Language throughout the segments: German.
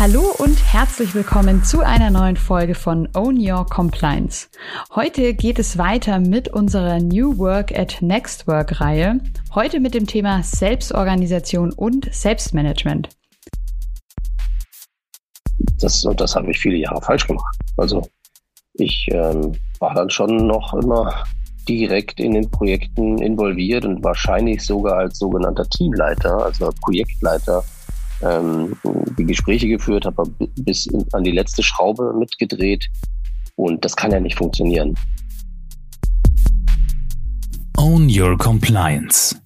Hallo und herzlich willkommen zu einer neuen Folge von Own Your Compliance. Heute geht es weiter mit unserer New Work at Next Work Reihe. Heute mit dem Thema Selbstorganisation und Selbstmanagement. Das, das habe ich viele Jahre falsch gemacht. Also ich ähm, war dann schon noch immer direkt in den Projekten involviert und wahrscheinlich sogar als sogenannter Teamleiter, also Projektleiter ähm, die Gespräche geführt, habe bis an die letzte Schraube mitgedreht und das kann ja nicht funktionieren. Own Your Compliance.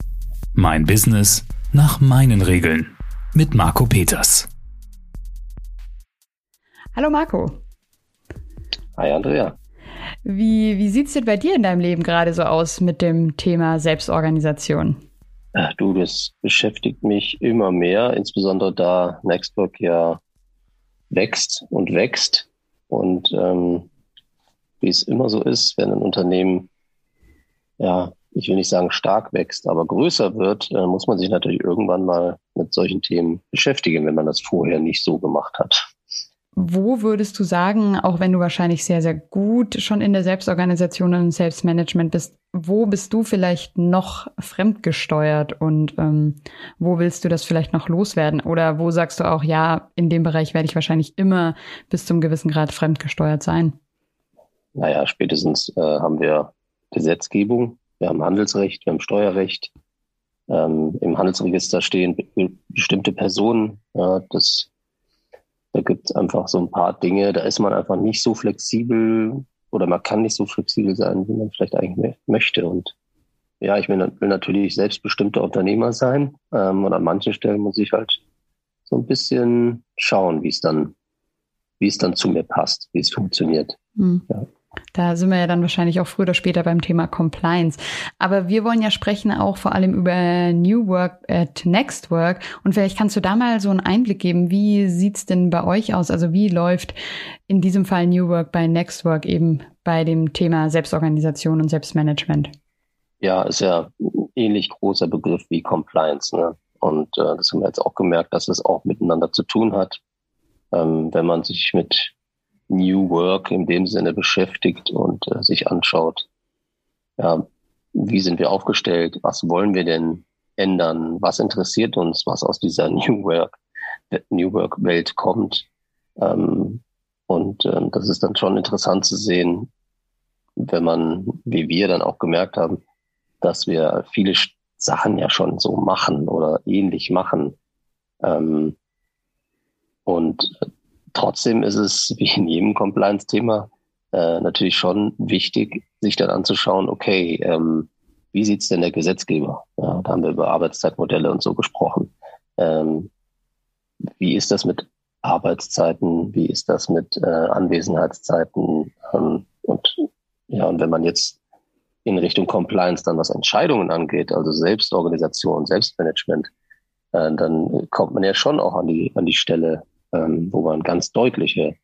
Mein Business nach meinen Regeln. Mit Marco Peters. Hallo Marco. Hi Andrea. Wie, wie sieht es denn bei dir in deinem Leben gerade so aus mit dem Thema Selbstorganisation? Ach du, das beschäftigt mich immer mehr, insbesondere da Nextwork ja wächst und wächst. Und ähm, wie es immer so ist, wenn ein Unternehmen, ja, ich will nicht sagen stark wächst, aber größer wird, äh, muss man sich natürlich irgendwann mal mit solchen Themen beschäftigen, wenn man das vorher nicht so gemacht hat. Wo würdest du sagen, auch wenn du wahrscheinlich sehr, sehr gut schon in der Selbstorganisation und Selbstmanagement bist, wo bist du vielleicht noch fremdgesteuert und ähm, wo willst du das vielleicht noch loswerden? Oder wo sagst du auch, ja, in dem Bereich werde ich wahrscheinlich immer bis zum gewissen Grad fremdgesteuert sein? Naja, spätestens äh, haben wir Gesetzgebung, wir haben Handelsrecht, wir haben Steuerrecht. Ähm, Im Handelsregister stehen bestimmte Personen. Ja, das da gibt es einfach so ein paar Dinge, da ist man einfach nicht so flexibel oder man kann nicht so flexibel sein, wie man vielleicht eigentlich möchte. Und ja, ich will, will natürlich selbstbestimmter Unternehmer sein. Ähm, und an manchen Stellen muss ich halt so ein bisschen schauen, wie es dann, wie es dann zu mir passt, wie es funktioniert. Mhm. Ja. Da sind wir ja dann wahrscheinlich auch früher oder später beim Thema Compliance. Aber wir wollen ja sprechen auch vor allem über New Work at Next Work. Und vielleicht kannst du da mal so einen Einblick geben. Wie sieht's denn bei euch aus? Also wie läuft in diesem Fall New Work bei Next Work eben bei dem Thema Selbstorganisation und Selbstmanagement? Ja, ist ja ein ähnlich großer Begriff wie Compliance. Ne? Und äh, das haben wir jetzt auch gemerkt, dass es auch miteinander zu tun hat. Ähm, wenn man sich mit New Work in dem Sinne beschäftigt und äh, sich anschaut, ja, wie sind wir aufgestellt, was wollen wir denn ändern, was interessiert uns, was aus dieser New Work, New Work Welt kommt. Ähm, und äh, das ist dann schon interessant zu sehen, wenn man, wie wir dann auch gemerkt haben, dass wir viele Sachen ja schon so machen oder ähnlich machen. Ähm, und Trotzdem ist es wie in jedem Compliance-Thema äh, natürlich schon wichtig, sich dann anzuschauen, okay, ähm, wie sieht's denn der Gesetzgeber? Ja, da haben wir über Arbeitszeitmodelle und so gesprochen. Ähm, wie ist das mit Arbeitszeiten? Wie ist das mit äh, Anwesenheitszeiten? Ähm, und ja, und wenn man jetzt in Richtung Compliance dann was Entscheidungen angeht, also Selbstorganisation, Selbstmanagement, äh, dann kommt man ja schon auch an die an die Stelle, ähm, wo man ganz deutliche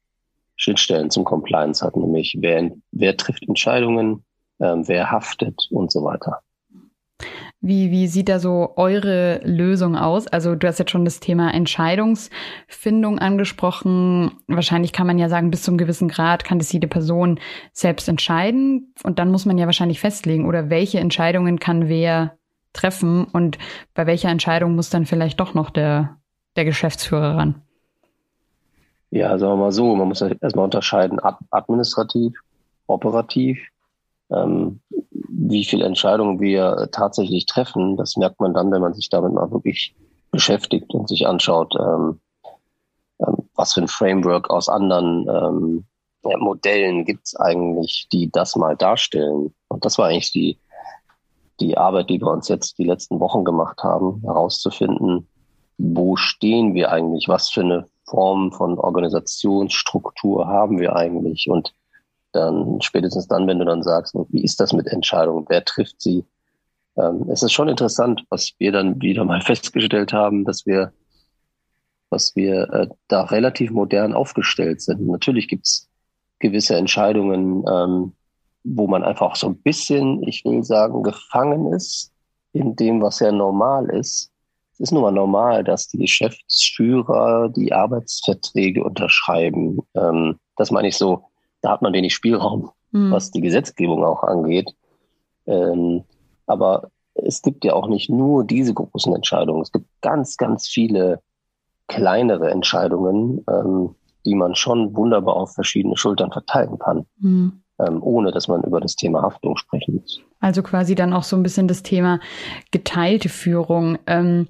Schnittstellen zum Compliance hat, nämlich wer, wer trifft Entscheidungen, ähm, wer haftet und so weiter. Wie, wie sieht da so eure Lösung aus? Also du hast jetzt schon das Thema Entscheidungsfindung angesprochen. Wahrscheinlich kann man ja sagen, bis zum gewissen Grad kann das jede Person selbst entscheiden. Und dann muss man ja wahrscheinlich festlegen, oder welche Entscheidungen kann wer treffen und bei welcher Entscheidung muss dann vielleicht doch noch der, der Geschäftsführer ran. Ja, sagen wir mal so, man muss erstmal unterscheiden, administrativ, operativ. Ähm, wie viele Entscheidungen wir tatsächlich treffen, das merkt man dann, wenn man sich damit mal wirklich beschäftigt und sich anschaut, ähm, ähm, was für ein Framework aus anderen ähm, ja, Modellen gibt's eigentlich, die das mal darstellen. Und das war eigentlich die, die Arbeit, die wir uns jetzt die letzten Wochen gemacht haben, herauszufinden, wo stehen wir eigentlich, was für eine Form von Organisationsstruktur haben wir eigentlich? Und dann spätestens dann, wenn du dann sagst, wie ist das mit Entscheidungen, wer trifft sie? Ähm, es ist schon interessant, was wir dann wieder mal festgestellt haben, dass wir, dass wir äh, da relativ modern aufgestellt sind. Natürlich gibt's gewisse Entscheidungen, ähm, wo man einfach so ein bisschen, ich will sagen, gefangen ist in dem, was ja normal ist es ist nun mal normal, dass die Geschäftsführer die Arbeitsverträge unterschreiben. Ähm, das meine ich so, da hat man wenig Spielraum, mhm. was die Gesetzgebung auch angeht. Ähm, aber es gibt ja auch nicht nur diese großen Entscheidungen. Es gibt ganz, ganz viele kleinere Entscheidungen, ähm, die man schon wunderbar auf verschiedene Schultern verteilen kann. Mhm ähm, ohne dass man über das Thema Haftung sprechen muss. Also quasi dann auch so ein bisschen das Thema geteilte Führung. Ähm,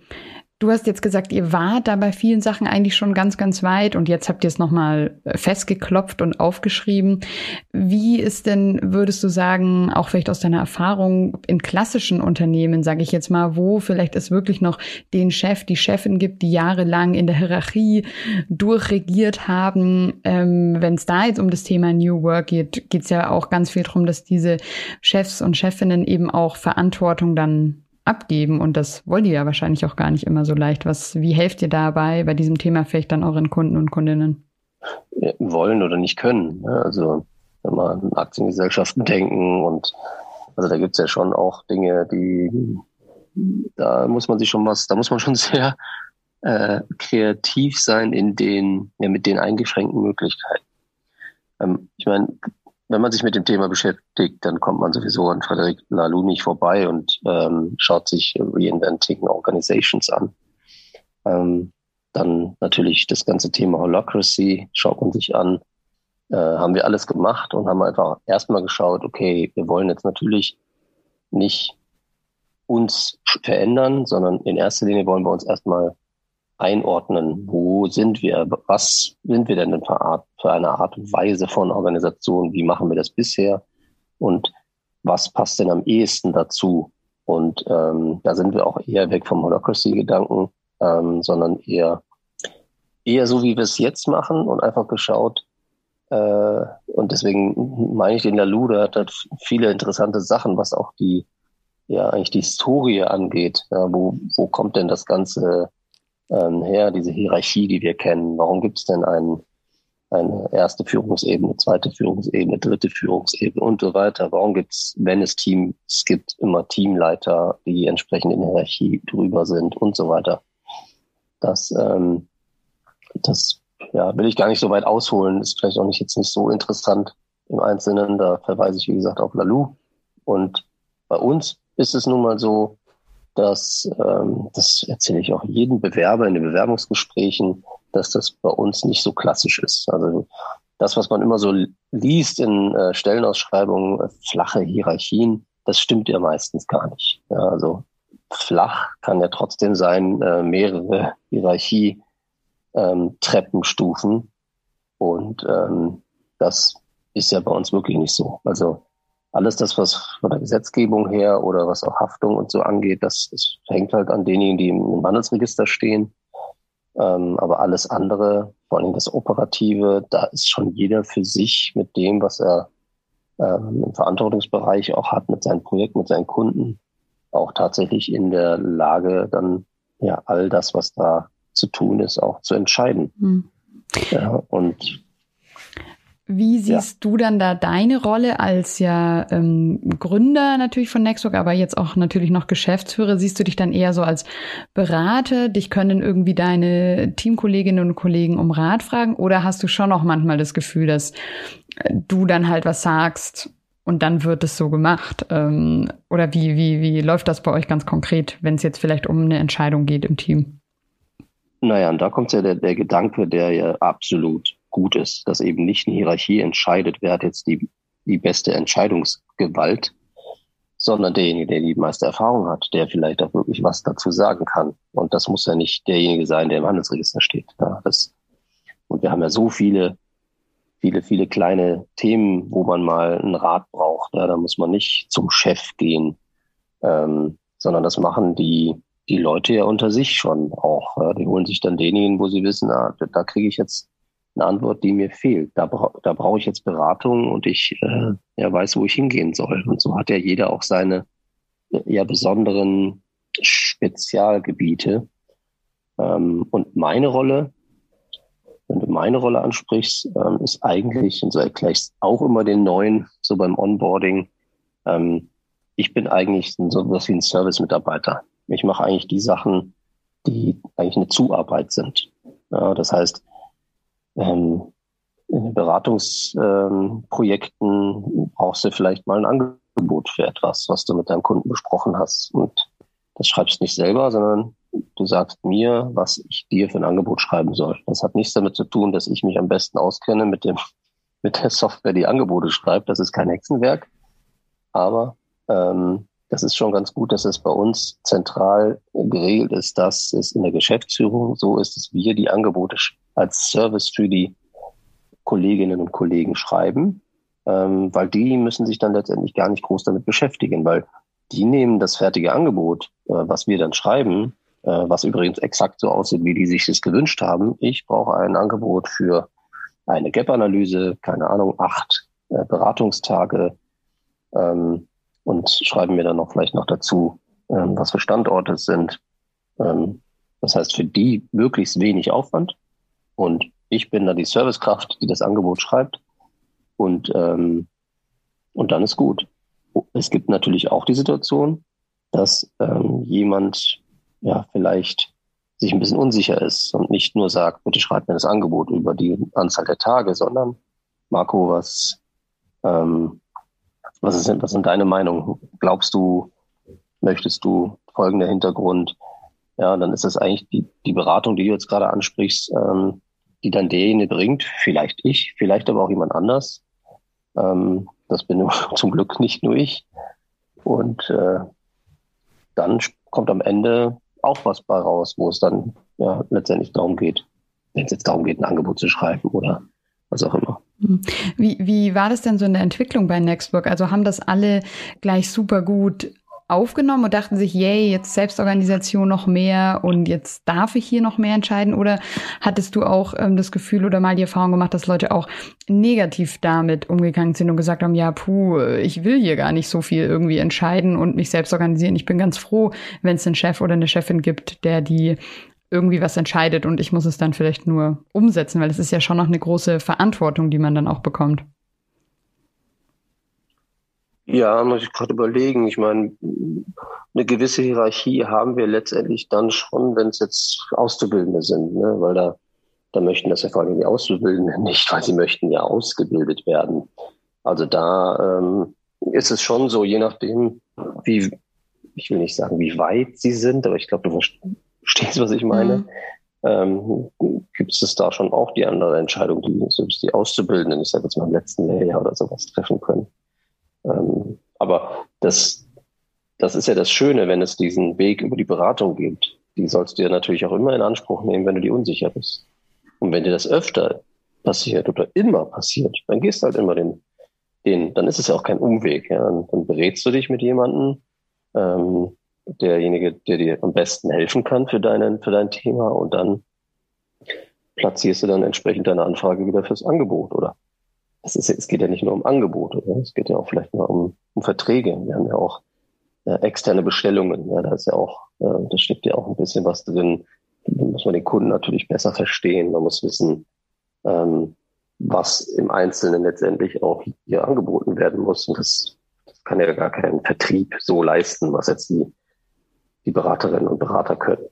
Du hast jetzt gesagt, ihr wart da bei vielen Sachen eigentlich schon ganz, ganz weit und jetzt habt ihr es nochmal äh, festgeklopft und aufgeschrieben. Wie ist denn, würdest du sagen, auch vielleicht aus deiner Erfahrung in klassischen Unternehmen, sage ich jetzt mal, wo vielleicht es wirklich noch den Chef, die Chefin gibt, die jahrelang in der Hierarchie durchregiert haben? Ähm, Wenn es da jetzt um das Thema New Work geht, geht es ja auch ganz viel darum, dass diese Chefs und Chefinnen eben auch Verantwortung dann abgeben und das wollt ihr ja wahrscheinlich auch gar nicht immer so leicht. Was, wie helft ihr dabei bei diesem Thema vielleicht dann euren Kunden und Kundinnen? Wollen oder nicht können. Ne? Also wenn man an Aktiengesellschaften denken und also da gibt es ja schon auch Dinge, die da muss man sich schon was, da muss man schon sehr äh, kreativ sein in den, ja, mit den eingeschränkten Möglichkeiten. Ähm, ich meine, wenn man sich mit dem Thema beschäftigt, dann kommt man sowieso an Frederic Laloux nicht vorbei und ähm, schaut sich Reinventing Organizations an. Ähm, dann natürlich das ganze Thema Holacracy schaut man sich an. Äh, haben wir alles gemacht und haben einfach erstmal geschaut, okay, wir wollen jetzt natürlich nicht uns verändern, sondern in erster Linie wollen wir uns erstmal einordnen. Wo sind wir? Was sind wir denn für, Art, für eine Art und Weise von Organisation? Wie machen wir das bisher? Und was passt denn am ehesten dazu? Und ähm, da sind wir auch eher weg vom Holacracy-Gedanken, ähm, sondern eher eher so, wie wir es jetzt machen und einfach geschaut. Äh, und deswegen meine ich den Lalou, der hat viele interessante Sachen, was auch die ja eigentlich die Historie angeht. Ja, wo, wo kommt denn das Ganze ähm, her, diese Hierarchie, die wir kennen. Warum gibt es denn ein, eine erste Führungsebene, zweite Führungsebene, dritte Führungsebene und so weiter? Warum gibt es, wenn es Teams gibt, immer Teamleiter, die entsprechend in der Hierarchie drüber sind und so weiter? Das, ähm, das ja, will ich gar nicht so weit ausholen, ist vielleicht auch nicht jetzt nicht so interessant im Einzelnen. Da verweise ich, wie gesagt, auf Lalou. Und bei uns ist es nun mal so, dass, ähm, das erzähle ich auch jedem Bewerber in den Bewerbungsgesprächen, dass das bei uns nicht so klassisch ist. Also das, was man immer so liest in äh, Stellenausschreibungen, äh, flache Hierarchien, das stimmt ja meistens gar nicht. Ja, also flach kann ja trotzdem sein, äh, mehrere Hierarchie-Treppenstufen. Ähm, und ähm, das ist ja bei uns wirklich nicht so. Also alles das, was von der Gesetzgebung her oder was auch Haftung und so angeht, das, das hängt halt an denjenigen, die im Handelsregister stehen. Ähm, aber alles andere, vor allem das Operative, da ist schon jeder für sich mit dem, was er ähm, im Verantwortungsbereich auch hat, mit seinem Projekt, mit seinen Kunden, auch tatsächlich in der Lage, dann ja all das, was da zu tun ist, auch zu entscheiden. Mhm. Ja, und wie siehst ja. du dann da deine Rolle als ja ähm, Gründer natürlich von Nextwork, aber jetzt auch natürlich noch Geschäftsführer? Siehst du dich dann eher so als Berater? Dich können irgendwie deine Teamkolleginnen und Kollegen um Rat fragen? Oder hast du schon auch manchmal das Gefühl, dass äh, du dann halt was sagst und dann wird es so gemacht? Ähm, oder wie, wie, wie läuft das bei euch ganz konkret, wenn es jetzt vielleicht um eine Entscheidung geht im Team? Naja, und da kommt ja der, der Gedanke, der ja absolut gut ist, dass eben nicht eine Hierarchie entscheidet, wer hat jetzt die, die beste Entscheidungsgewalt, sondern derjenige, der die meiste Erfahrung hat, der vielleicht auch wirklich was dazu sagen kann. Und das muss ja nicht derjenige sein, der im Handelsregister steht. Ja, das, und wir haben ja so viele, viele, viele kleine Themen, wo man mal einen Rat braucht. Ja, da muss man nicht zum Chef gehen, ähm, sondern das machen die, die Leute ja unter sich schon auch. Ja, die holen sich dann denjenigen, wo sie wissen, ah, da kriege ich jetzt eine Antwort, die mir fehlt. Da, bra da brauche ich jetzt Beratung und ich äh, ja, weiß, wo ich hingehen soll. Und so hat ja jeder auch seine äh, ja besonderen Spezialgebiete. Ähm, und meine Rolle, wenn du meine Rolle ansprichst, ähm, ist eigentlich, und so erkläre ich auch immer den neuen, so beim Onboarding, ähm, ich bin eigentlich so was wie ein Service-Mitarbeiter. Ich mache eigentlich die Sachen, die eigentlich eine Zuarbeit sind. Ja, das heißt, ähm, in Beratungsprojekten ähm, brauchst du vielleicht mal ein Angebot für etwas, was du mit deinem Kunden besprochen hast. Und das schreibst nicht selber, sondern du sagst mir, was ich dir für ein Angebot schreiben soll. Das hat nichts damit zu tun, dass ich mich am besten auskenne mit dem mit der Software, die Angebote schreibt. Das ist kein Hexenwerk, aber ähm, das ist schon ganz gut, dass es bei uns zentral geregelt ist, dass es in der Geschäftsführung so ist, dass wir die Angebote als Service für die Kolleginnen und Kollegen schreiben, ähm, weil die müssen sich dann letztendlich gar nicht groß damit beschäftigen, weil die nehmen das fertige Angebot, äh, was wir dann schreiben, äh, was übrigens exakt so aussieht, wie die sich das gewünscht haben. Ich brauche ein Angebot für eine Gap-Analyse, keine Ahnung, acht äh, Beratungstage ähm, und schreiben mir dann noch vielleicht noch dazu, ähm, was für Standorte es sind. Ähm, das heißt, für die möglichst wenig Aufwand und ich bin da die Servicekraft, die das Angebot schreibt und, ähm, und dann ist gut. Es gibt natürlich auch die Situation, dass ähm, jemand ja vielleicht sich ein bisschen unsicher ist und nicht nur sagt, bitte schreib mir das Angebot über die Anzahl der Tage, sondern Marco, was, ähm, was, ist, was sind deine Meinungen? Glaubst du, möchtest du folgender Hintergrund? Ja, dann ist das eigentlich die, die Beratung, die du jetzt gerade ansprichst, ähm, die dann derjenige bringt, vielleicht ich, vielleicht aber auch jemand anders. Ähm, das bin zum Glück nicht nur ich. Und äh, dann kommt am Ende auch was bei raus, wo es dann ja letztendlich darum geht, wenn es jetzt darum geht, ein Angebot zu schreiben oder was auch immer. Hm. Wie, wie war das denn so in der Entwicklung bei Nextwork? Also haben das alle gleich super gut aufgenommen und dachten sich, yay, jetzt Selbstorganisation noch mehr und jetzt darf ich hier noch mehr entscheiden? Oder hattest du auch ähm, das Gefühl oder mal die Erfahrung gemacht, dass Leute auch negativ damit umgegangen sind und gesagt haben, ja, puh, ich will hier gar nicht so viel irgendwie entscheiden und mich selbst organisieren. Ich bin ganz froh, wenn es einen Chef oder eine Chefin gibt, der die irgendwie was entscheidet und ich muss es dann vielleicht nur umsetzen, weil es ist ja schon noch eine große Verantwortung, die man dann auch bekommt. Ja, muss ich gerade überlegen. Ich meine, eine gewisse Hierarchie haben wir letztendlich dann schon, wenn es jetzt Auszubildende sind, ne? weil da, da möchten das ja vor allem die Auszubildenden nicht, weil sie möchten ja ausgebildet werden. Also da ähm, ist es schon so, je nachdem, wie, ich will nicht sagen, wie weit sie sind, aber ich glaube, du verstehst, was ich meine. Mhm. Ähm, gibt es da schon auch die andere Entscheidung, die selbst die Auszubildenden, ich sage jetzt mal im letzten Lehrjahr oder sowas treffen können. Ähm, aber das, das ist ja das Schöne, wenn es diesen Weg über die Beratung gibt. Die sollst du ja natürlich auch immer in Anspruch nehmen, wenn du dir unsicher bist. Und wenn dir das öfter passiert oder immer passiert, dann gehst du halt immer den, den, dann ist es ja auch kein Umweg. Ja? Dann, dann berätst du dich mit jemandem, ähm, derjenige, der dir am besten helfen kann für, deinen, für dein Thema und dann platzierst du dann entsprechend deine Anfrage wieder fürs Angebot, oder? Es, ist, es geht ja nicht nur um Angebote, oder? es geht ja auch vielleicht mal um, um Verträge. Wir haben ja auch äh, externe Bestellungen. Ja, da ist ja auch, äh, da steckt ja auch ein bisschen was drin. Da muss man den Kunden natürlich besser verstehen. Man muss wissen, ähm, was im Einzelnen letztendlich auch hier angeboten werden muss. Und das, das kann ja gar kein Vertrieb so leisten, was jetzt die, die Beraterinnen und Berater können.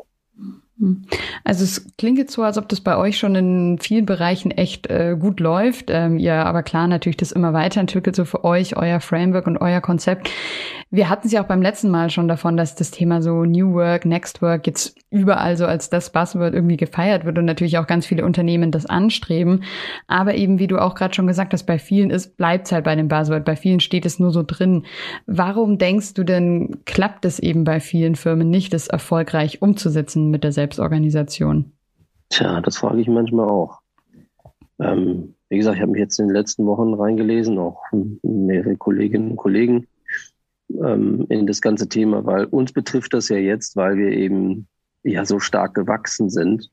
Hm. Also es klingt jetzt so, als ob das bei euch schon in vielen Bereichen echt äh, gut läuft. Ähm, ihr aber klar natürlich das immer weiterentwickelt, so für euch, euer Framework und euer Konzept. Wir hatten es ja auch beim letzten Mal schon davon, dass das Thema so New Work, Next Work jetzt überall so als das Buzzword irgendwie gefeiert wird und natürlich auch ganz viele Unternehmen das anstreben. Aber eben, wie du auch gerade schon gesagt hast, bei vielen ist, bleibt es halt bei dem Buzzword. Bei vielen steht es nur so drin. Warum denkst du denn, klappt es eben bei vielen Firmen nicht, das erfolgreich umzusetzen mit der Selbstorganisation? Tja, das frage ich manchmal auch. Ähm, wie gesagt, ich habe mich jetzt in den letzten Wochen reingelesen, auch mehrere Kolleginnen und Kollegen ähm, in das ganze Thema, weil uns betrifft das ja jetzt, weil wir eben ja so stark gewachsen sind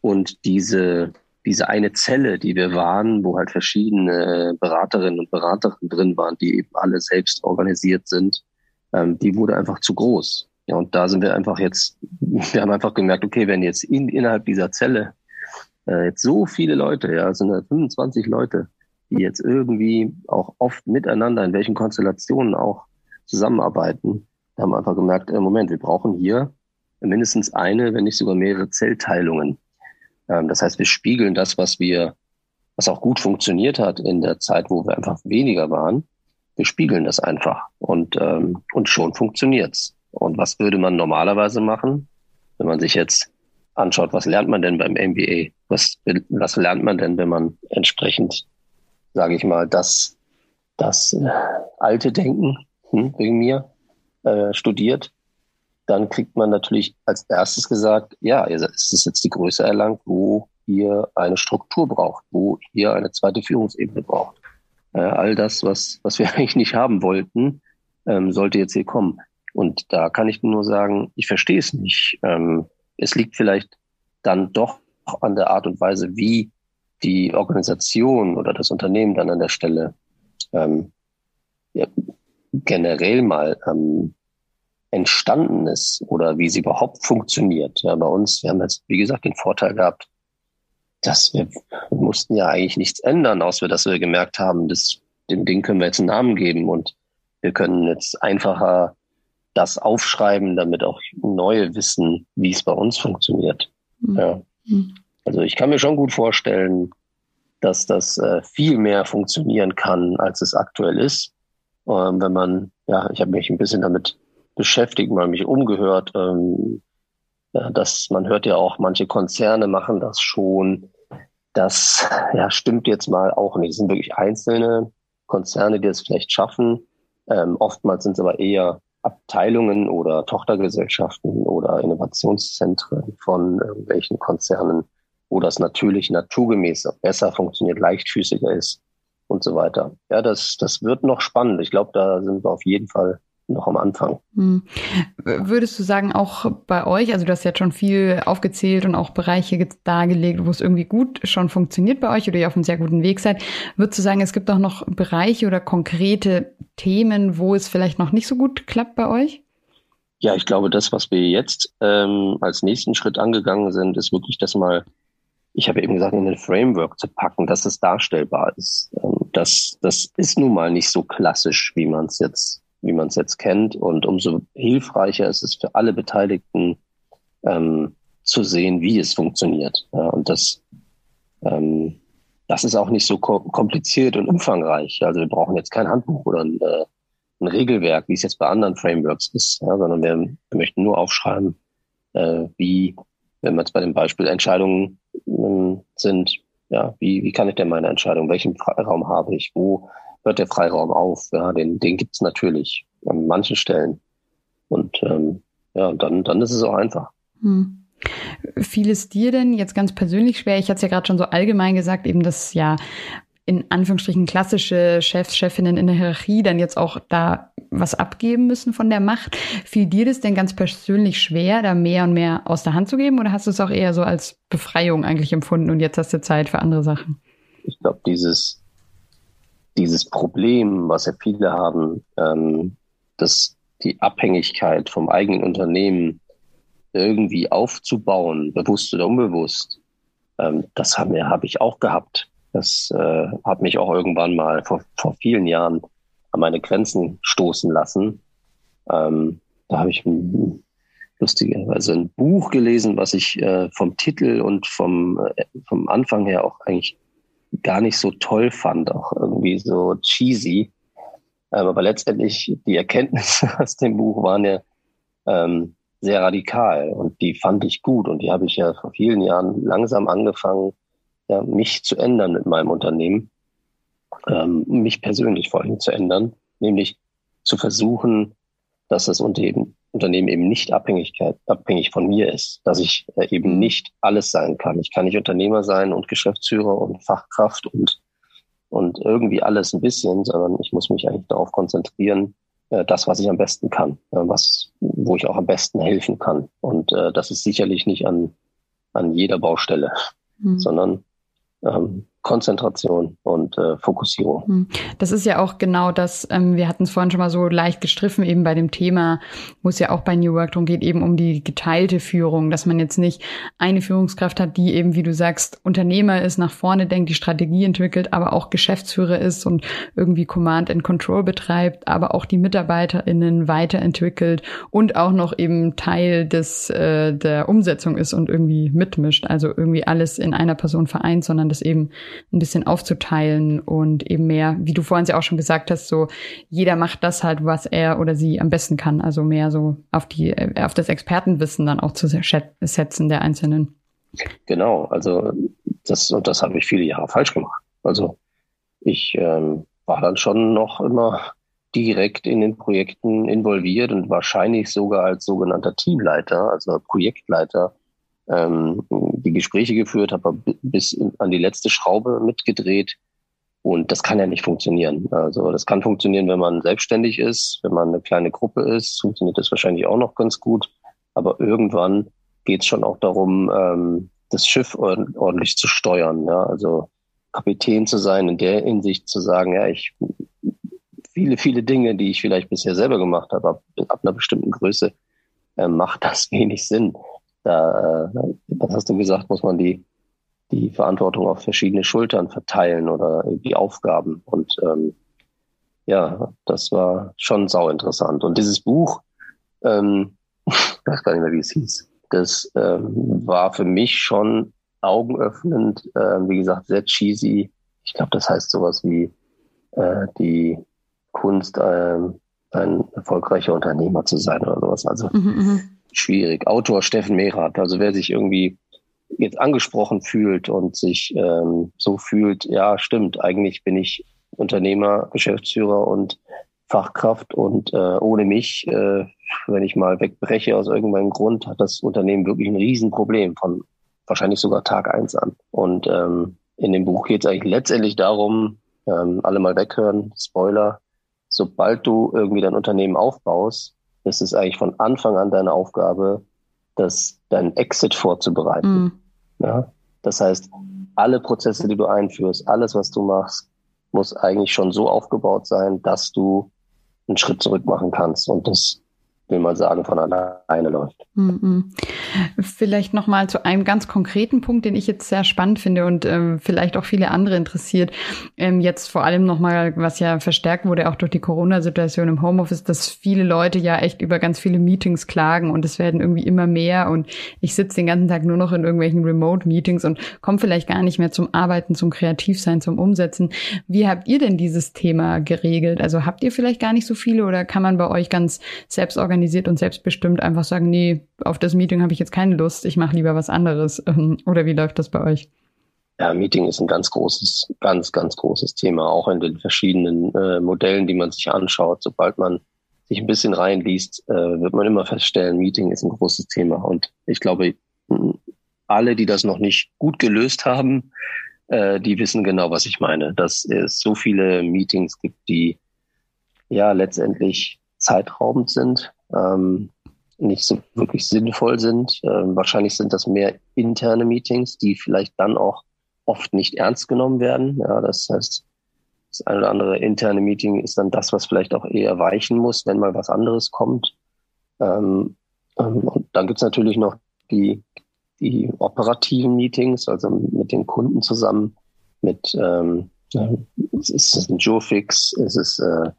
und diese diese eine Zelle, die wir waren, wo halt verschiedene Beraterinnen und Berater drin waren, die eben alle selbst organisiert sind, ähm, die wurde einfach zu groß. Ja, und da sind wir einfach jetzt, wir haben einfach gemerkt, okay, wenn jetzt in, innerhalb dieser Zelle äh, jetzt so viele Leute, ja, sind da 25 Leute, die jetzt irgendwie auch oft miteinander, in welchen Konstellationen auch zusammenarbeiten, da haben wir einfach gemerkt, äh, Moment, wir brauchen hier mindestens eine, wenn nicht sogar mehrere Zellteilungen. Ähm, das heißt, wir spiegeln das, was wir, was auch gut funktioniert hat in der Zeit, wo wir einfach weniger waren. Wir spiegeln das einfach und, ähm, und schon funktioniert's. Und was würde man normalerweise machen, wenn man sich jetzt anschaut, was lernt man denn beim MBA? Was, was lernt man denn, wenn man entsprechend, sage ich mal, das, das äh, alte Denken hm, wegen mir äh, studiert? Dann kriegt man natürlich als erstes gesagt, ja, es ist jetzt die Größe erlangt, wo ihr eine Struktur braucht, wo ihr eine zweite Führungsebene braucht. Äh, all das, was, was wir eigentlich nicht haben wollten, ähm, sollte jetzt hier kommen. Und da kann ich nur sagen, ich verstehe es nicht. Ähm, es liegt vielleicht dann doch an der Art und Weise, wie die Organisation oder das Unternehmen dann an der Stelle ähm, ja, generell mal ähm, entstanden ist oder wie sie überhaupt funktioniert. Ja, bei uns, wir haben jetzt, wie gesagt, den Vorteil gehabt, dass wir, wir mussten ja eigentlich nichts ändern, außer dass wir gemerkt haben, dass dem Ding können wir jetzt einen Namen geben und wir können jetzt einfacher das aufschreiben, damit auch neue wissen, wie es bei uns funktioniert. Mhm. Ja. Mhm. Also ich kann mir schon gut vorstellen, dass das äh, viel mehr funktionieren kann, als es aktuell ist. Ähm, wenn man, ja, ich habe mich ein bisschen damit beschäftigt, mal mich umgehört, ähm, ja, dass man hört ja auch, manche Konzerne machen das schon. Das ja, stimmt jetzt mal auch nicht. Es sind wirklich einzelne Konzerne, die es vielleicht schaffen. Ähm, oftmals sind es aber eher Abteilungen oder Tochtergesellschaften oder Innovationszentren von irgendwelchen Konzernen, wo das natürlich naturgemäß besser funktioniert, leichtfüßiger ist und so weiter. Ja, das, das wird noch spannend. Ich glaube, da sind wir auf jeden Fall noch am Anfang. Hm. Würdest du sagen, auch bei euch, also du hast jetzt schon viel aufgezählt und auch Bereiche dargelegt, wo es irgendwie gut schon funktioniert bei euch oder ihr auf einem sehr guten Weg seid, würdest du sagen, es gibt auch noch Bereiche oder konkrete Themen, wo es vielleicht noch nicht so gut klappt bei euch? Ja, ich glaube, das, was wir jetzt ähm, als nächsten Schritt angegangen sind, ist wirklich das mal, ich habe eben gesagt, in ein Framework zu packen, dass es darstellbar ist. Ähm, das, das ist nun mal nicht so klassisch, wie man es jetzt wie man es jetzt kennt. Und umso hilfreicher ist es für alle Beteiligten ähm, zu sehen, wie es funktioniert. Ja, und das, ähm, das ist auch nicht so kompliziert und umfangreich. Also wir brauchen jetzt kein Handbuch oder ein, äh, ein Regelwerk, wie es jetzt bei anderen Frameworks ist, ja, sondern wir, wir, möchten nur aufschreiben, äh, wie, wenn wir jetzt bei dem Beispiel Entscheidungen sind, ja, wie, wie kann ich denn meine Entscheidung, welchen Freiraum habe ich, wo hört der Freiraum auf. Ja, den, den gibt's natürlich an manchen Stellen. Und ähm, ja, dann, dann ist es auch einfach. Hm. Fiel es dir denn jetzt ganz persönlich schwer? Ich hatte es ja gerade schon so allgemein gesagt, eben das ja in Anführungsstrichen klassische Chefs, Chefinnen in der Hierarchie dann jetzt auch da was abgeben müssen von der Macht. Fiel dir das denn ganz persönlich schwer, da mehr und mehr aus der Hand zu geben oder hast du es auch eher so als Befreiung eigentlich empfunden und jetzt hast du Zeit für andere Sachen? Ich glaube, dieses dieses Problem, was ja viele haben, ähm, dass die Abhängigkeit vom eigenen Unternehmen irgendwie aufzubauen, bewusst oder unbewusst, ähm, das habe hab ich auch gehabt. Das äh, hat mich auch irgendwann mal vor, vor vielen Jahren an meine Grenzen stoßen lassen. Ähm, da habe ich lustigerweise ein Buch gelesen, was ich äh, vom Titel und vom, äh, vom Anfang her auch eigentlich gar nicht so toll fand, auch irgendwie so cheesy. Ähm, aber letztendlich die Erkenntnisse aus dem Buch waren ja ähm, sehr radikal und die fand ich gut und die habe ich ja vor vielen Jahren langsam angefangen, ja, mich zu ändern mit meinem Unternehmen, ähm, mich persönlich vor allem zu ändern, nämlich zu versuchen, dass das Unternehmen, eben nicht Abhängigkeit, abhängig von mir ist, dass ich äh, eben mhm. nicht alles sein kann. Ich kann nicht Unternehmer sein und Geschäftsführer und Fachkraft und, und irgendwie alles ein bisschen, sondern ich muss mich eigentlich darauf konzentrieren, äh, das, was ich am besten kann, äh, was, wo ich auch am besten helfen kann. Und äh, das ist sicherlich nicht an, an jeder Baustelle, mhm. sondern ähm, Konzentration und äh, Fokussierung. Hm. Das ist ja auch genau das, ähm, wir hatten es vorhin schon mal so leicht gestriffen, eben bei dem Thema, wo es ja auch bei New Work darum geht, eben um die geteilte Führung, dass man jetzt nicht eine Führungskraft hat, die eben, wie du sagst, Unternehmer ist, nach vorne denkt, die Strategie entwickelt, aber auch Geschäftsführer ist und irgendwie Command and Control betreibt, aber auch die MitarbeiterInnen weiterentwickelt und auch noch eben Teil des äh, der Umsetzung ist und irgendwie mitmischt. Also irgendwie alles in einer Person vereint, sondern das eben ein bisschen aufzuteilen und eben mehr, wie du vorhin ja auch schon gesagt hast, so jeder macht das halt, was er oder sie am besten kann. Also mehr so auf die, auf das Expertenwissen dann auch zu setzen der Einzelnen. Genau, also das, und das habe ich viele Jahre falsch gemacht. Also ich ähm, war dann schon noch immer direkt in den Projekten involviert und wahrscheinlich sogar als sogenannter Teamleiter, also Projektleiter ähm, die Gespräche geführt, habe bis an die letzte Schraube mitgedreht. Und das kann ja nicht funktionieren. Also das kann funktionieren, wenn man selbstständig ist, wenn man eine kleine Gruppe ist, funktioniert das wahrscheinlich auch noch ganz gut. Aber irgendwann geht es schon auch darum, ähm, das Schiff ordentlich zu steuern. Ja? Also Kapitän zu sein, in der Hinsicht zu sagen, ja, ich viele, viele Dinge, die ich vielleicht bisher selber gemacht habe, ab, ab einer bestimmten Größe, äh, macht das wenig Sinn da, was hast du gesagt, muss man die, die Verantwortung auf verschiedene Schultern verteilen oder die Aufgaben. Und ähm, ja, das war schon sau interessant. Und dieses Buch, ähm, ich weiß gar nicht mehr, wie es hieß, das ähm, war für mich schon augenöffnend, äh, wie gesagt, sehr cheesy. Ich glaube, das heißt sowas wie äh, die Kunst, äh, ein erfolgreicher Unternehmer zu sein oder sowas. Also mhm, mhm schwierig. Autor Steffen Mehrath, also wer sich irgendwie jetzt angesprochen fühlt und sich ähm, so fühlt, ja, stimmt, eigentlich bin ich Unternehmer, Geschäftsführer und Fachkraft und äh, ohne mich, äh, wenn ich mal wegbreche aus irgendeinem Grund, hat das Unternehmen wirklich ein Riesenproblem von wahrscheinlich sogar Tag eins an. Und ähm, in dem Buch geht es eigentlich letztendlich darum, ähm, alle mal weghören, Spoiler, sobald du irgendwie dein Unternehmen aufbaust, es ist eigentlich von Anfang an deine Aufgabe, das, deinen Exit vorzubereiten. Mhm. Ja? Das heißt, alle Prozesse, die du einführst, alles, was du machst, muss eigentlich schon so aufgebaut sein, dass du einen Schritt zurück machen kannst. Und das will man sagen, von alleine läuft. Mhm. Vielleicht noch mal zu einem ganz konkreten Punkt, den ich jetzt sehr spannend finde und ähm, vielleicht auch viele andere interessiert. Ähm, jetzt vor allem noch mal, was ja verstärkt wurde, auch durch die Corona-Situation im Homeoffice, dass viele Leute ja echt über ganz viele Meetings klagen und es werden irgendwie immer mehr und ich sitze den ganzen Tag nur noch in irgendwelchen Remote-Meetings und komme vielleicht gar nicht mehr zum Arbeiten, zum Kreativsein, zum Umsetzen. Wie habt ihr denn dieses Thema geregelt? Also habt ihr vielleicht gar nicht so viele oder kann man bei euch ganz selbst organisieren organisiert und selbstbestimmt einfach sagen, nee, auf das Meeting habe ich jetzt keine Lust, ich mache lieber was anderes? Ähm, oder wie läuft das bei euch? Ja, Meeting ist ein ganz großes, ganz, ganz großes Thema, auch in den verschiedenen äh, Modellen, die man sich anschaut. Sobald man sich ein bisschen reinliest, äh, wird man immer feststellen, Meeting ist ein großes Thema. Und ich glaube, alle, die das noch nicht gut gelöst haben, äh, die wissen genau, was ich meine. Dass es so viele Meetings gibt, die ja letztendlich zeitraubend sind, ähm, nicht so wirklich sinnvoll sind. Ähm, wahrscheinlich sind das mehr interne Meetings, die vielleicht dann auch oft nicht ernst genommen werden. Ja, das heißt, das eine oder andere interne Meeting ist dann das, was vielleicht auch eher weichen muss, wenn mal was anderes kommt. Ähm, ähm und dann gibt's natürlich noch die, die operativen Meetings, also mit den Kunden zusammen, mit ähm, es ist ein Joe-Fix, es ist äh,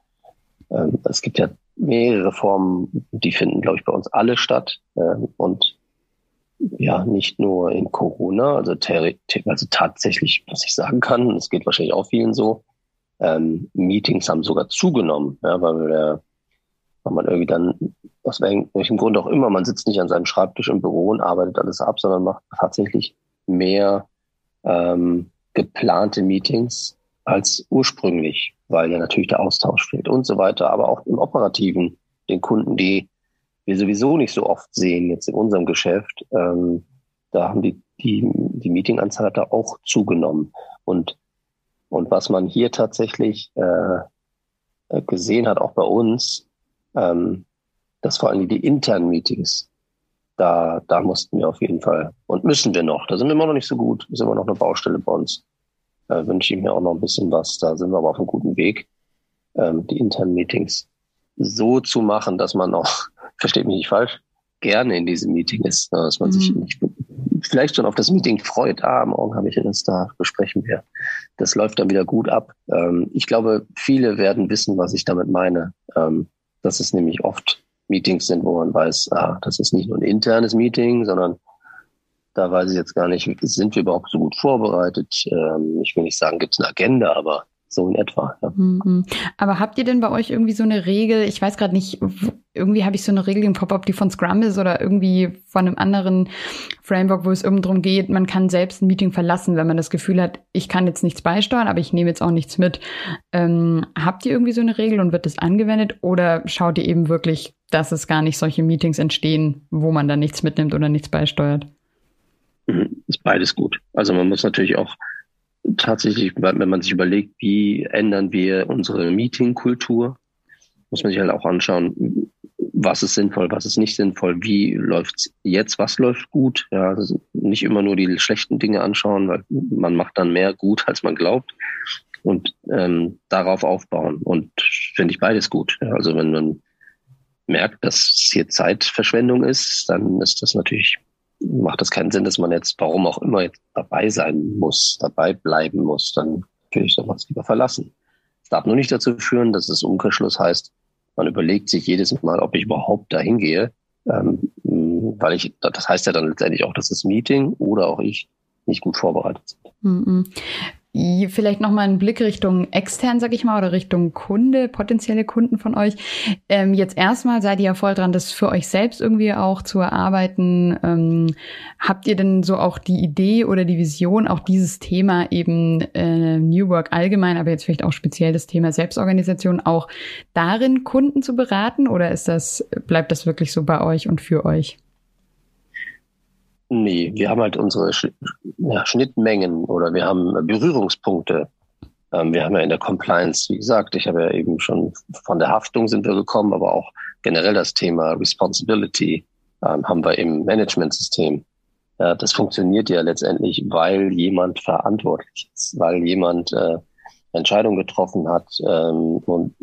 äh, es gibt ja mehrere Formen, die finden, glaube ich, bei uns alle statt. Ähm, und ja, nicht nur in Corona, also, also tatsächlich, was ich sagen kann, es geht wahrscheinlich auch vielen so, ähm, Meetings haben sogar zugenommen, ja, weil, wir, weil man irgendwie dann, aus welchem Grund auch immer, man sitzt nicht an seinem Schreibtisch im Büro und arbeitet alles ab, sondern macht tatsächlich mehr ähm, geplante Meetings als ursprünglich weil ja natürlich der Austausch fehlt und so weiter, aber auch im Operativen, den Kunden, die wir sowieso nicht so oft sehen jetzt in unserem Geschäft, ähm, da haben die, die, die Meetinganzahl hat da auch zugenommen. Und, und was man hier tatsächlich äh, gesehen hat, auch bei uns, ähm, dass vor allem die internen Meetings, da, da mussten wir auf jeden Fall und müssen wir noch. Da sind wir immer noch nicht so gut, ist immer noch eine Baustelle bei uns äh, wünsche ich mir auch noch ein bisschen was. Da sind wir aber auf einem guten Weg, ähm, die internen Meetings so zu machen, dass man auch, versteht mich nicht falsch, gerne in diesem Meeting ist, ne, dass man mhm. sich nicht vielleicht schon auf das Meeting freut. Ah, morgen habe ich das da, besprechen wir. Das läuft dann wieder gut ab. Ähm, ich glaube, viele werden wissen, was ich damit meine. Ähm, dass es nämlich oft Meetings sind, wo man weiß, ah, das ist nicht nur ein internes Meeting, sondern da weiß ich jetzt gar nicht, sind wir überhaupt so gut vorbereitet? Ähm, ich will nicht sagen, gibt es eine Agenda, aber so in etwa. Ja. Mhm. Aber habt ihr denn bei euch irgendwie so eine Regel? Ich weiß gerade nicht, irgendwie habe ich so eine Regel im ob die von Scrum ist oder irgendwie von einem anderen Framework, wo es irgendwie darum geht, man kann selbst ein Meeting verlassen, wenn man das Gefühl hat, ich kann jetzt nichts beisteuern, aber ich nehme jetzt auch nichts mit. Ähm, habt ihr irgendwie so eine Regel und wird das angewendet oder schaut ihr eben wirklich, dass es gar nicht solche Meetings entstehen, wo man dann nichts mitnimmt oder nichts beisteuert? Ist beides gut. Also man muss natürlich auch tatsächlich, wenn man sich überlegt, wie ändern wir unsere Meetingkultur, muss man sich halt auch anschauen, was ist sinnvoll, was ist nicht sinnvoll, wie läuft jetzt, was läuft gut. Ja, also nicht immer nur die schlechten Dinge anschauen, weil man macht dann mehr gut, als man glaubt und ähm, darauf aufbauen. Und finde ich beides gut. Ja, also wenn man merkt, dass es hier Zeitverschwendung ist, dann ist das natürlich macht das keinen Sinn, dass man jetzt, warum auch immer, jetzt dabei sein muss, dabei bleiben muss, dann würde ich das lieber verlassen. Es darf nur nicht dazu führen, dass es Umkehrschluss heißt, man überlegt sich jedes Mal, ob ich überhaupt dahin gehe, ähm, weil ich, das heißt ja dann letztendlich auch, dass das Meeting oder auch ich nicht gut vorbereitet sind. Vielleicht nochmal einen Blick Richtung extern, sag ich mal, oder Richtung Kunde, potenzielle Kunden von euch. Ähm, jetzt erstmal seid ihr ja voll dran, das für euch selbst irgendwie auch zu erarbeiten. Ähm, habt ihr denn so auch die Idee oder die Vision, auch dieses Thema eben äh, New Work allgemein, aber jetzt vielleicht auch speziell das Thema Selbstorganisation, auch darin Kunden zu beraten? Oder ist das, bleibt das wirklich so bei euch und für euch? Nee, wir haben halt unsere Sch ja, Schnittmengen oder wir haben Berührungspunkte. Ähm, wir haben ja in der Compliance, wie gesagt, ich habe ja eben schon von der Haftung sind wir gekommen, aber auch generell das Thema Responsibility ähm, haben wir im Managementsystem. Ja, das funktioniert ja letztendlich, weil jemand verantwortlich ist, weil jemand äh, Entscheidungen getroffen hat ähm, und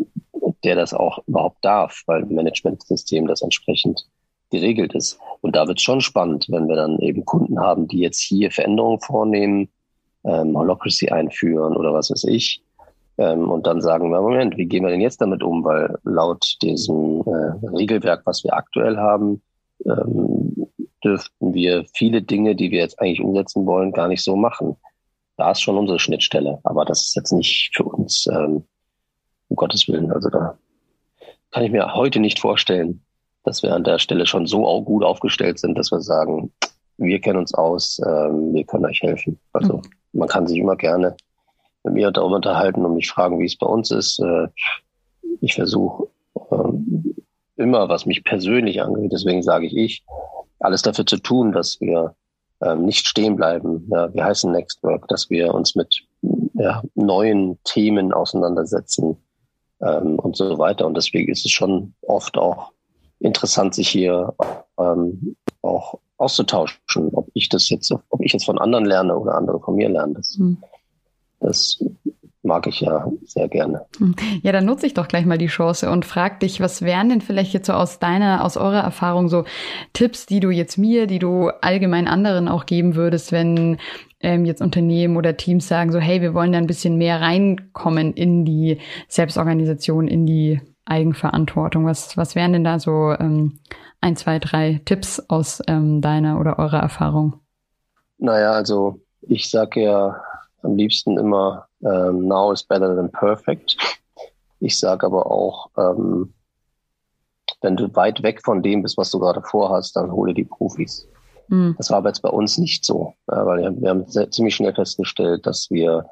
der das auch überhaupt darf, weil Managementsystem das entsprechend geregelt ist. Und da wird es schon spannend, wenn wir dann eben Kunden haben, die jetzt hier Veränderungen vornehmen, ähm, Holocracy einführen oder was weiß ich. Ähm, und dann sagen wir, Moment, wie gehen wir denn jetzt damit um? Weil laut diesem äh, Regelwerk, was wir aktuell haben, ähm, dürften wir viele Dinge, die wir jetzt eigentlich umsetzen wollen, gar nicht so machen. Da ist schon unsere Schnittstelle, aber das ist jetzt nicht für uns, ähm, um Gottes Willen. Also da kann ich mir heute nicht vorstellen, dass wir an der Stelle schon so gut aufgestellt sind, dass wir sagen, wir kennen uns aus, ähm, wir können euch helfen. Also mhm. man kann sich immer gerne mit mir darüber unterhalten und mich fragen, wie es bei uns ist. Äh, ich versuche ähm, immer, was mich persönlich angeht, deswegen sage ich ich, alles dafür zu tun, dass wir ähm, nicht stehen bleiben. Ja, wir heißen Nextwork, dass wir uns mit ja, neuen Themen auseinandersetzen ähm, und so weiter. Und deswegen ist es schon oft auch interessant, sich hier ähm, auch auszutauschen, ob ich das jetzt, ob ich jetzt von anderen lerne oder andere von mir lernen. Das, hm. das mag ich ja sehr gerne. Hm. Ja, dann nutze ich doch gleich mal die Chance und frag dich, was wären denn vielleicht jetzt so aus deiner, aus eurer Erfahrung so Tipps, die du jetzt mir, die du allgemein anderen auch geben würdest, wenn ähm, jetzt Unternehmen oder Teams sagen so, hey, wir wollen da ein bisschen mehr reinkommen in die Selbstorganisation, in die Eigenverantwortung. Was, was wären denn da so ähm, ein, zwei, drei Tipps aus ähm, deiner oder eurer Erfahrung? Naja, also ich sage ja am liebsten immer, ähm, now is better than perfect. Ich sage aber auch, ähm, wenn du weit weg von dem bist, was du gerade vorhast, dann hole die Profis. Mhm. Das war aber jetzt bei uns nicht so, ja, weil wir, wir haben sehr, ziemlich schnell festgestellt, dass wir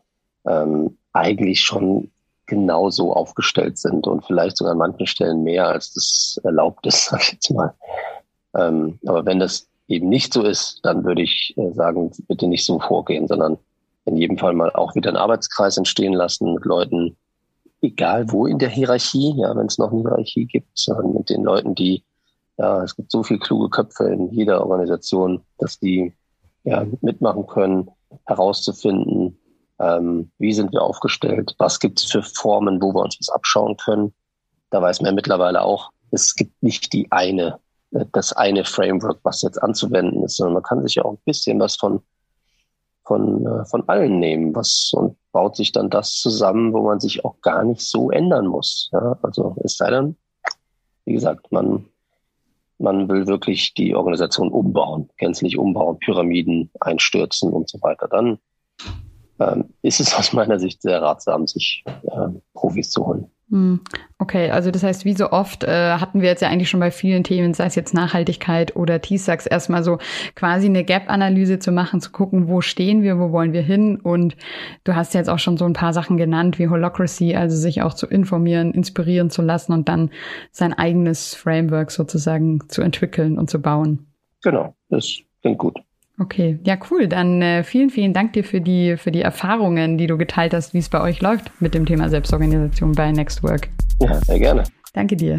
ähm, eigentlich schon genauso aufgestellt sind und vielleicht sogar an manchen Stellen mehr, als das erlaubt ist, sag ich jetzt mal. Ähm, aber wenn das eben nicht so ist, dann würde ich äh, sagen, bitte nicht so vorgehen, sondern in jedem Fall mal auch wieder einen Arbeitskreis entstehen lassen mit Leuten, egal wo in der Hierarchie, ja, wenn es noch eine Hierarchie gibt, sondern mit den Leuten, die, ja, es gibt so viele kluge Köpfe in jeder Organisation, dass die ja mitmachen können, herauszufinden, Ähm, wie sind wir aufgestellt? Was gibt es für Formen, wo wir uns was abschauen können? Da weiß man ja mittlerweile auch, es gibt nicht die eine, äh, das eine Framework, was jetzt anzuwenden ist, sondern man kann sich ja auch ein bisschen was von von, äh, von allen nehmen, was und baut sich dann das zusammen, wo man sich auch gar nicht so ändern muss. Ja? Also es sei denn, wie gesagt, man, man will wirklich die Organisation umbauen, gänzlich umbauen, Pyramiden einstürzen und so weiter. Dann ähm, ist es aus meiner Sicht sehr ratsam, sich äh, Profis zu holen. Hm. Okay, also das heißt, wie so oft äh, hatten wir jetzt ja eigentlich schon bei vielen Themen, sei es jetzt Nachhaltigkeit oder TISAX, erstmal so quasi eine Gap-Analyse zu machen, zu gucken, wo stehen wir, wo wollen wir hin. Und du hast jetzt auch schon so ein paar Sachen genannt, wie Holocracy, also sich auch zu informieren, inspirieren zu lassen und dann sein eigenes Framework sozusagen zu entwickeln und zu bauen. Genau, das klingt gut. Okay, ja cool. Dann äh, vielen, vielen Dank dir für die, für die Erfahrungen, die du geteilt hast, wie es bei euch läuft mit dem Thema Selbstorganisation bei Nextwork. Ja, sehr gerne. Danke dir.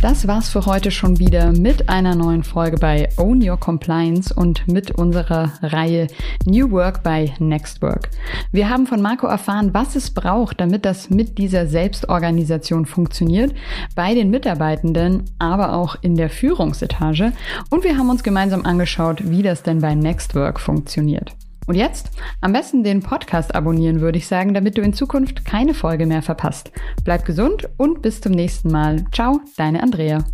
Das war's für heute schon wieder mit einer neuen Folge bei Own Your Compliance und mit unserer Reihe New Work bei Next Work. Wir haben von Marco erfahren, was es braucht, damit das mit dieser Selbstorganisation funktioniert, bei den Mitarbeitenden, aber auch in der Führungsetage. Und wir haben uns gemeinsam angeschaut, wie das denn bei Next Work funktioniert. Und jetzt am besten den Podcast abonnieren, würde ich sagen, damit du in Zukunft keine Folge mehr verpasst. Bleib gesund und bis zum nächsten Mal. Ciao, deine Andrea.